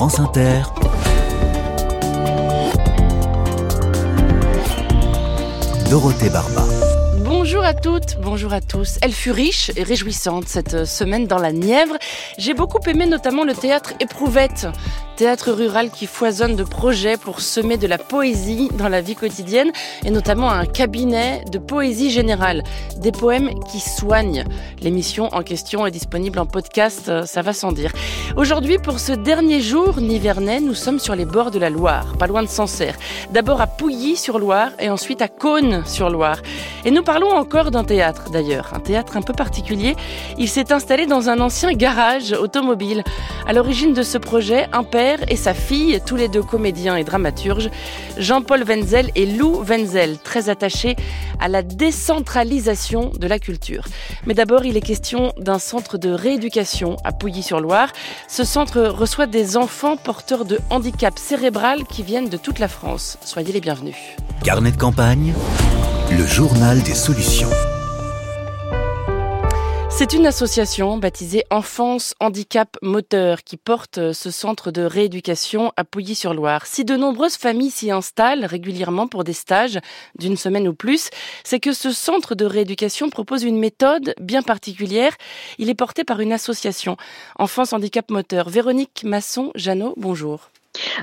France Dorothée Barba. Bonjour à toutes, bonjour à tous. Elle fut riche et réjouissante cette semaine dans la Nièvre. J'ai beaucoup aimé notamment le théâtre Éprouvette, théâtre rural qui foisonne de projets pour semer de la poésie dans la vie quotidienne et notamment un cabinet de poésie générale, des poèmes qui soignent. L'émission en question est disponible en podcast, euh, ça va sans dire. Aujourd'hui, pour ce dernier jour nivernais, nous sommes sur les bords de la Loire, pas loin de Sancerre. D'abord à Pouilly-sur-Loire et ensuite à Cône-sur-Loire. Et nous parlons encore d'un théâtre d'ailleurs, un théâtre un peu particulier. Il s'est installé dans un ancien garage automobile. À l'origine de ce projet, un père et sa fille, tous les deux comédiens et dramaturges, Jean-Paul Wenzel et Lou Wenzel, très attachés à la décentralisation de la culture. Mais d'abord, il est question d'un centre de rééducation à Pouilly-sur-Loire. Ce centre reçoit des enfants porteurs de handicap cérébral qui viennent de toute la France. Soyez les bienvenus. Carnet de campagne, le journal des solutions. C'est une association baptisée Enfance Handicap Moteur qui porte ce centre de rééducation à Pouilly-sur-Loire. Si de nombreuses familles s'y installent régulièrement pour des stages d'une semaine ou plus, c'est que ce centre de rééducation propose une méthode bien particulière. Il est porté par une association Enfance Handicap Moteur. Véronique Masson-Jeannot, bonjour.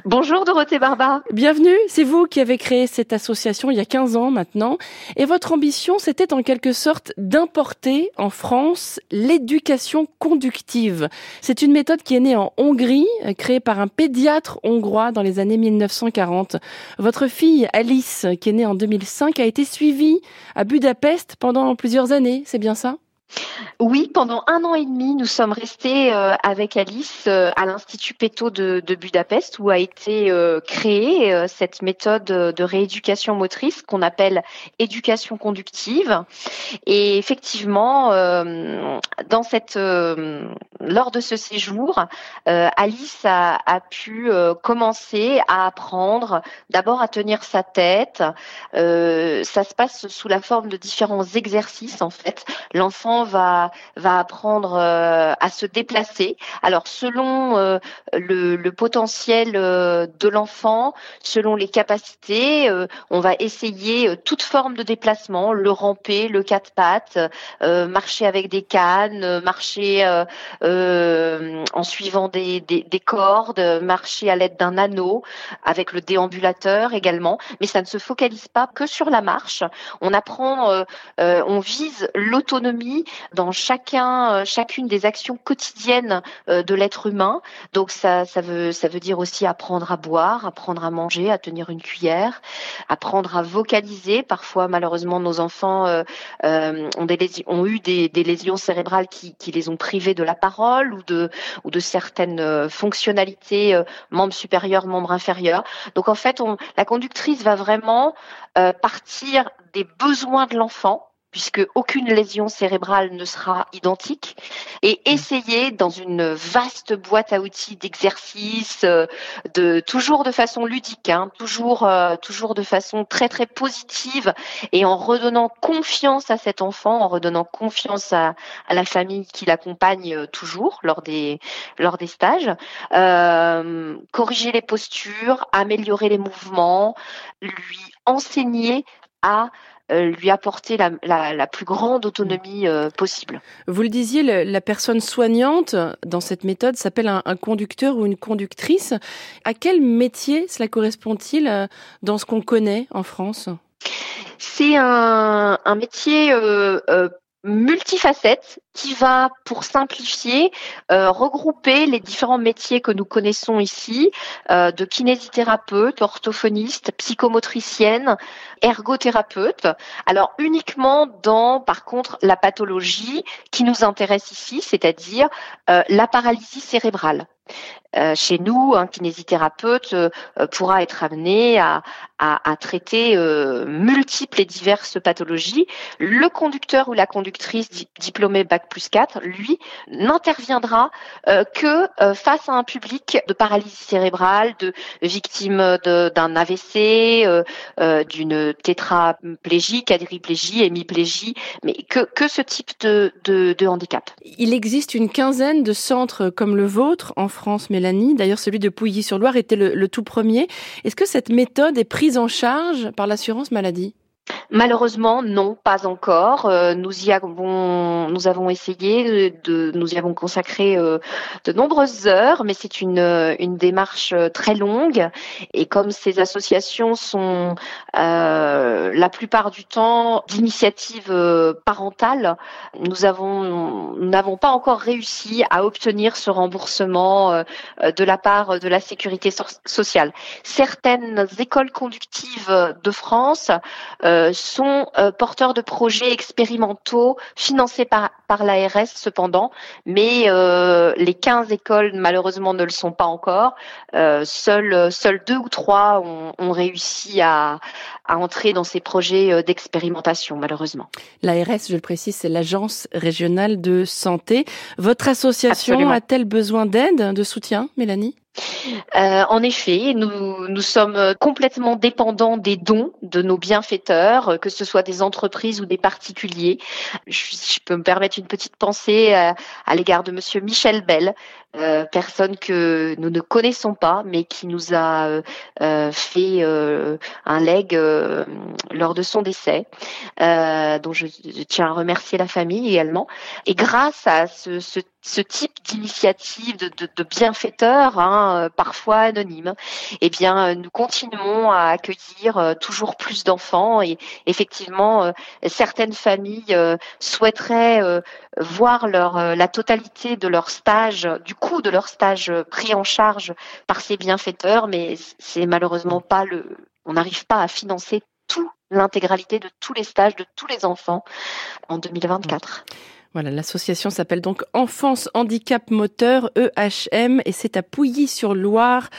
Bonjour Dorothée Barba. Bienvenue, c'est vous qui avez créé cette association il y a 15 ans maintenant. Et votre ambition, c'était en quelque sorte d'importer en France l'éducation conductive. C'est une méthode qui est née en Hongrie, créée par un pédiatre hongrois dans les années 1940. Votre fille Alice, qui est née en 2005, a été suivie à Budapest pendant plusieurs années, c'est bien ça? Oui, pendant un an et demi, nous sommes restés euh, avec Alice euh, à l'Institut Peto de, Budapest, où a été euh, créée cette méthode de rééducation motrice qu'on appelle éducation conductive. Et effectivement, dans cette, lors de ce séjour, Alice a, pu commencer à apprendre d'abord à tenir sa tête. ça se passe sous la forme de différents exercices en fait. L'enfant va va apprendre euh, à se déplacer. Alors selon euh, le, potentiel euh, de l'enfant, selon les capacités, on va essayer toute forme de déplacement, le ramper, le quatre pattes, marcher avec des cannes, marcher en suivant des, des, des cordes, marcher à l'aide d'un anneau, avec le déambulateur également. Mais ça ne se focalise pas que sur la marche. On apprend, on vise l'autonomie dans chacun, euh, chacune des actions quotidiennes euh, de l'être humain. Donc ça, ça veut, ça veut dire aussi apprendre à boire, apprendre à manger, à tenir une cuillère, apprendre à vocaliser. Parfois, malheureusement, nos enfants euh, ont, des ont eu des, des lésions cérébrales qui, qui, les ont privés de la parole ou de, certaines fonctionnalités, membres supérieurs, membres inférieurs. Donc en fait, la conductrice va vraiment partir des besoins de l'enfant puisque aucune lésion cérébrale ne sera identique, et mm. essayer dans une vaste boîte à outils d'exercices, euh, de toujours de façon ludique, hein, toujours euh, toujours de façon très très positive, et en redonnant confiance à cet enfant, en redonnant confiance à, à la famille qui l'accompagne euh, toujours lors des lors des stages, euh, corriger les postures, améliorer les mouvements, lui enseigner à lui apporter la, la, la, plus grande autonomie euh, possible. Vous le disiez, le, la personne soignante dans cette méthode s'appelle un, un, conducteur ou une conductrice. À quel métier cela correspond-il euh, dans ce qu'on connaît en France? C'est un, un, métier euh, multifacette qui va, pour simplifier, euh, regrouper les différents métiers que nous connaissons ici, euh, de kinésithérapeute, orthophoniste, psychomotricienne, ergothérapeute. Alors uniquement dans, par contre, la pathologie qui nous intéresse ici, c'est-à-dire euh, la paralysie cérébrale. Chez nous, un kinésithérapeute pourra être amené à, à, traiter euh, multiples et diverses pathologies. Le conducteur ou la conductrice diplômé Bac plus 4, lui, n'interviendra que face à un public de paralysie cérébrale, de victimes d'un AVC, d'une tétraplégie, quadriplégie, hémiplégie, mais que, que ce type de, de handicap. Il existe une quinzaine de centres comme le vôtre en France, Mélanie. D'ailleurs, celui de Pouilly-sur-Loire était le tout premier. Est-ce que cette méthode est prise en charge par l'assurance maladie Malheureusement, non, pas encore. Euh, nous y avons, nous avons essayé de, nous y avons consacré euh, de nombreuses heures, mais c'est une, une démarche très longue. Et comme ces associations sont euh, la plupart du temps d'initiative parentale, nous n'avons pas encore réussi à obtenir ce remboursement de la part de la sécurité sociale. Certaines écoles conductives de France sont euh, porteurs de projets expérimentaux financés par, par l'ARS cependant, mais euh, les 15 écoles malheureusement ne le sont pas encore. Euh, seuls, deux ou trois ont réussi à, à entrer dans ces projets euh, d'expérimentation malheureusement. L'ARS, je le précise, c'est l'Agence régionale de santé. Votre association a-t-elle besoin d'aide, de soutien, Mélanie? Euh, en effet, nous, nous sommes complètement dépendants des dons de nos bienfaiteurs, que ce soit des entreprises ou des particuliers. Je, je peux me permettre une petite pensée à, à l'égard de Monsieur Michel Bell, euh, personne que nous ne connaissons pas, mais qui nous a euh, euh fait un leg lors de son décès, dont je, tiens à remercier la famille également. Et grâce à ce, ce type d'initiative de, bienfaiteurs, hein, parfois anonymes, eh bien, nous continuons à accueillir toujours plus d'enfants et effectivement, certaines familles souhaiteraient voir leur la totalité de leur stage du coût de leur stage pris en charge par ces bienfaiteurs, mais c'est malheureusement pas le, on n'arrive pas à financer tout l'intégralité de tous les stages de tous les enfants en 2024. Voilà, l'association s'appelle donc Enfance Handicap Moteur EHM et c'est à Pouilly-sur-Loire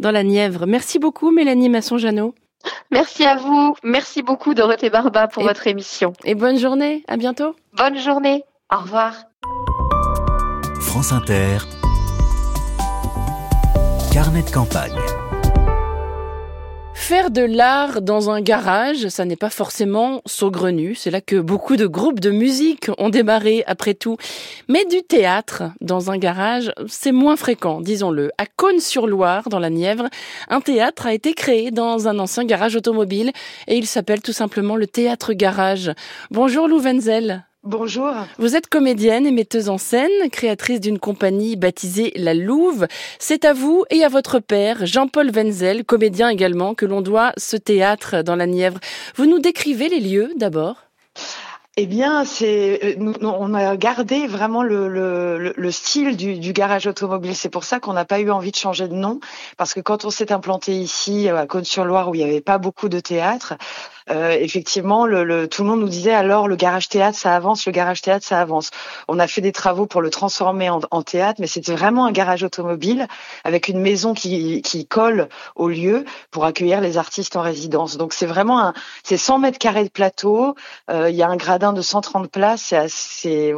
dans la Nièvre. Merci beaucoup Mélanie Masson-Jeannot. Merci à vous. Merci beaucoup Dorothée Barba pour votre émission. Et bonne journée. À bientôt. Bonne journée. Au revoir. France Inter. Carnet de campagne. Faire de l'art dans un garage, ça n'est pas forcément saugrenu. C'est là que beaucoup de groupes de musique ont démarré après tout. Mais du théâtre dans un garage, c'est moins fréquent, disons-le. À Cône-sur-Loire, dans la Nièvre, un théâtre a été créé dans un ancien garage automobile et il s'appelle tout simplement le Théâtre Garage. Bonjour Lou Wenzel. Bonjour. Vous êtes comédienne et metteuse en scène, créatrice d'une compagnie baptisée La Louve. C'est à vous et à votre père, Jean-Paul Wenzel, comédien également, que l'on doit ce théâtre dans la Nièvre. Vous nous décrivez les lieux d'abord? Eh bien, c'est euh, on a gardé vraiment le, le, le style du, du, garage automobile. C'est pour ça qu'on n'a pas eu envie de changer de nom, parce que quand on s'est implanté ici à Côte-sur-Loire où il n'y avait pas beaucoup de théâtre, euh, effectivement, le, le, tout le monde nous disait alors le garage théâtre ça avance, le garage théâtre ça avance. On a fait des travaux pour le transformer en, en théâtre, mais c'était vraiment un garage automobile avec une maison qui, qui colle au lieu pour accueillir les artistes en résidence. Donc c'est vraiment un, c'est 100 mètres carrés de plateau. Euh, il y a un gradin de 130 places. C'est assez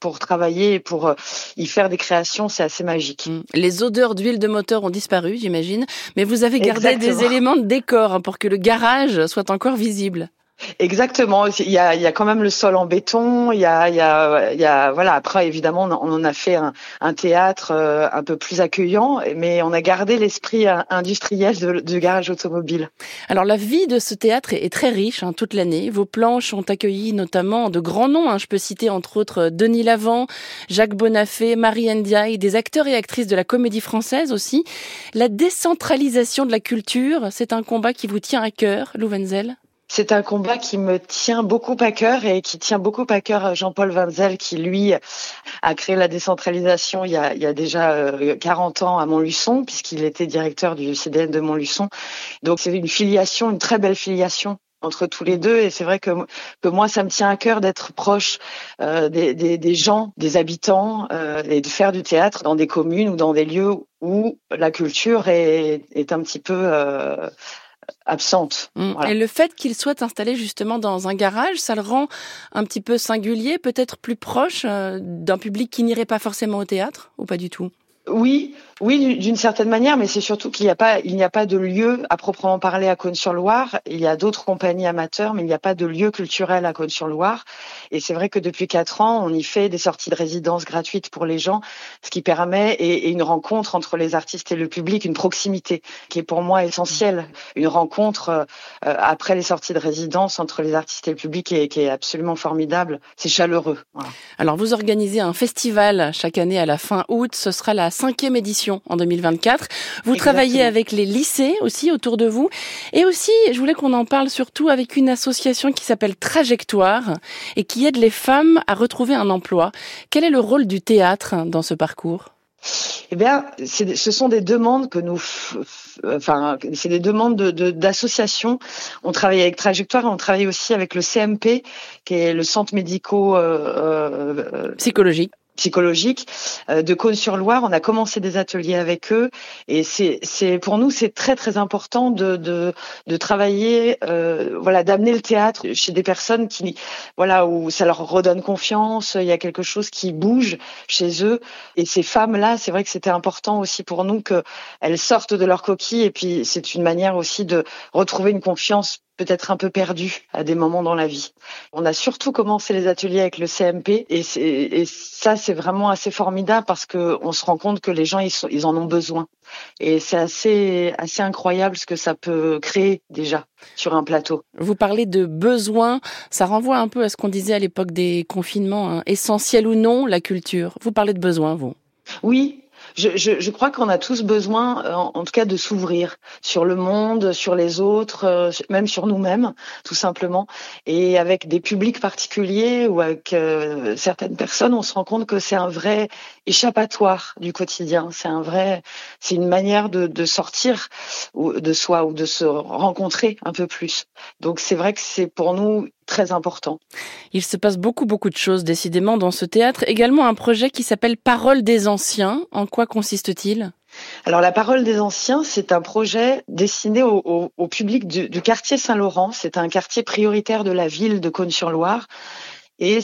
pour travailler et pour euh, y faire des créations, c'est assez magique. Mmh. Les odeurs d'huile de moteur ont disparu, j'imagine, mais vous avez gardé Exactement. des éléments de décor hein, pour que le garage soit encore visible. Exactement. Il y a, il y a quand même le sol en béton. Il y a, il y a, il y a voilà. Après, évidemment, on en a fait un, un théâtre euh, un peu plus accueillant, mais on a gardé l'esprit euh, industriel du garage automobile. Alors, la vie de ce théâtre est, très riche hein, toute l'année. Vos planches ont accueilli notamment de grands noms. Hein. Je peux citer entre autres Denis Lavant, Jacques Bonafé, Marie Ndiaye, des acteurs et actrices de la comédie française aussi. La décentralisation de la culture, c'est un combat qui vous tient à cœur, Lou Wenzel c'est un combat qui me tient beaucoup à cœur et qui tient beaucoup à cœur Jean-Paul Vanzel qui, lui, a créé la décentralisation il y a, déjà 40 euh, ans à Montluçon, puisqu'il était directeur du CDN de Montluçon. Donc c'est une filiation, une très belle filiation entre tous les deux et c'est vrai que, que moi ça me tient à cœur d'être proche euh, des, gens, des habitants euh, et de faire du théâtre dans des communes ou dans des lieux où la culture est, un petit peu euh, absente. Mmh. Voilà. Et le fait qu'il soit installé justement dans un garage, ça le rend un petit peu singulier, peut-être plus proche euh, d'un public qui n'irait pas forcément au théâtre ou pas du tout? Oui, oui, d'une certaine manière, mais c'est surtout qu'il n'y a pas, il n'y a pas de lieu à proprement parler à Cône-sur-Loire. Il y a d'autres compagnies amateurs, mais il n'y a pas de lieu culturel à Cône-sur-Loire. Et c'est vrai que depuis quatre ans, on y fait des sorties de résidence gratuites pour les gens, ce qui permet et, une rencontre entre les artistes et le public, une proximité qui est pour moi essentielle, une rencontre euh, après les sorties de résidence entre les artistes et le public qui est, absolument formidable. C'est chaleureux. Alors vous organisez un festival chaque année à la fin août. Ce sera la cinquième édition en 2024. Vous travaillez avec les lycées aussi autour de vous. Et aussi, je voulais qu'on en parle surtout avec une association qui s'appelle Trajectoire et qui aide les femmes à retrouver un emploi. Quel est le rôle du théâtre dans ce parcours? Eh bien, ce sont des demandes que nous, enfin, c'est des demandes d'associations. De, on travaille avec Trajectoire, on travaille aussi avec le CMP, qui est le Centre médico euh, euh, psychologique psychologique euh, de Cône-sur-Loire. On a commencé des ateliers avec eux et c'est pour nous c'est très très important de de, de travailler euh, voilà d'amener le théâtre chez des personnes qui voilà où ça leur redonne confiance. Il y a quelque chose qui bouge chez eux et ces femmes là c'est vrai que c'était important aussi pour nous que elles sortent de leur coquille et puis c'est une manière aussi de retrouver une confiance peut-être un peu perdu à des moments dans la vie. On a surtout commencé les ateliers avec le CMP et, et ça c'est vraiment assez formidable parce que on se rend compte que les gens ils, sont, ils en ont besoin et c'est assez assez incroyable ce que ça peut créer déjà sur un plateau. Vous parlez de besoin, ça renvoie un peu à ce qu'on disait à l'époque des confinements, hein. essentiel ou non la culture. Vous parlez de besoin vous? Oui, je, je, je crois qu'on a tous besoin, euh, en, tout cas, de s'ouvrir sur le monde, sur les autres, euh, même sur nous-mêmes, tout simplement. Et avec des publics particuliers ou avec euh, certaines personnes, on se rend compte que c'est un vrai échappatoire du quotidien. C'est un vrai, c'est une manière de, de sortir de soi ou de se rencontrer un peu plus. Donc c'est vrai que c'est pour nous très important. Il se passe beaucoup, beaucoup de choses décidément dans ce théâtre. Également un projet qui s'appelle Parole des Anciens. En quoi consiste-t-il? Alors la parole des anciens, c'est un projet destiné au, public du, quartier Saint-Laurent. C'est un quartier prioritaire de la ville de Cône-sur-Loire. Et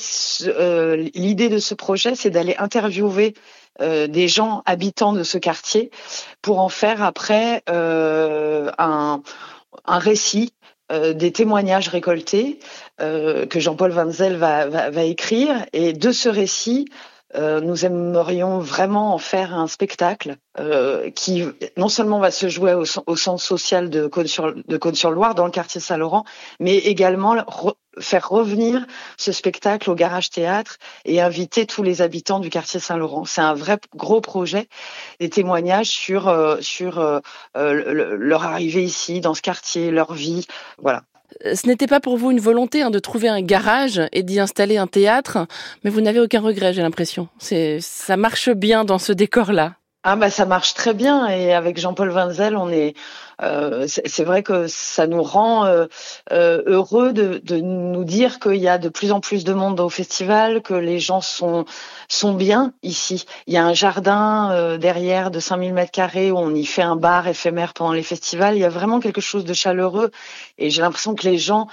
euh, l'idée de ce projet, c'est d'aller interviewer euh, des gens habitants de ce quartier pour en faire après euh, un, un récit euh, des témoignages récoltés euh, que Jean-Paul Vanzel va, va, écrire. Et de ce récit, euh, nous aimerions vraiment en faire un spectacle qui non seulement va se jouer au, au centre social de Cône-sur-Loire, dans le quartier Saint-Laurent, mais également faire revenir ce spectacle au Garage Théâtre et inviter tous les habitants du quartier Saint-Laurent. C'est un vrai gros projet, des témoignages sur euh, sur euh, leur arrivée ici, dans ce quartier, leur vie, voilà. Euh, ce n'était pas pour vous une volonté hein, de trouver un garage et d'y installer un théâtre, mais vous n'avez aucun regret, j'ai l'impression. Ça marche bien dans ce décor-là. Ah bah ça marche très bien et avec Jean-Paul Vinzel, on est, euh, c'est vrai que ça nous rend euh, euh, heureux de, de, nous dire qu'il y a de plus en plus de monde au festival, que les gens sont sont bien ici. Il y a un jardin derrière de 5000 mètres carrés où on y fait un bar éphémère pendant les festivals. Il y a vraiment quelque chose de chaleureux et j'ai l'impression que les gens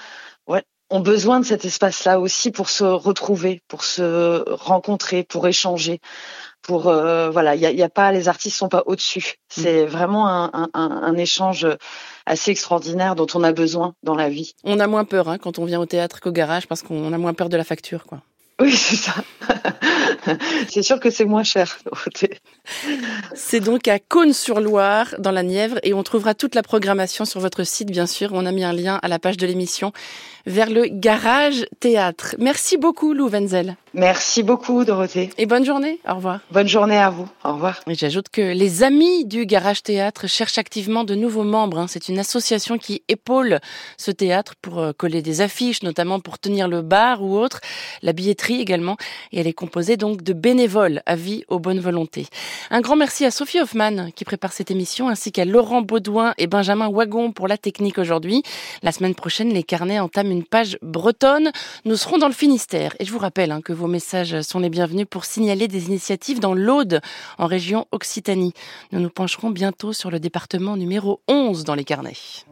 ouais, ont besoin de cet espace-là aussi pour se retrouver, pour se rencontrer, pour échanger pour euh, voilà, il y a, pas les artistes sont pas au-dessus. C'est mm. vraiment un, un, un, échange assez extraordinaire dont on a besoin dans la vie. On a moins peur hein, quand on vient au théâtre qu'au garage parce qu'on a moins peur de la facture, quoi. Oui, c'est ça. c'est sûr que c'est moins cher. c'est donc à Cône-sur-Loire, dans la Nièvre, et on trouvera toute la programmation sur votre site, bien sûr. On a mis un lien à la page de l'émission vers le Garage Théâtre. Merci beaucoup, Lou Wenzel. Merci beaucoup, Dorothée. Et bonne journée. Au revoir. Bonne journée à vous. Au revoir. Et j'ajoute que les amis du Garage Théâtre cherchent activement de nouveaux membres. Hein. C'est une association qui épaule ce théâtre pour euh, coller des affiches, notamment pour tenir le bar ou autre, la billetterie également. Et elle est composée donc de bénévoles à vie aux bonnes volontés. Un grand merci à Sophie Hoffman qui prépare cette émission, ainsi qu'à Laurent Baudouin et Benjamin Wagon pour la technique aujourd'hui. La semaine prochaine, les carnets entament une page bretonne. Nous serons dans le Finistère. Et je vous rappelle hein, que vos messages sont les bienvenus pour signaler des initiatives dans l'Aude, en région Occitanie. Nous nous pencherons bientôt sur le département numéro 11 dans les carnets.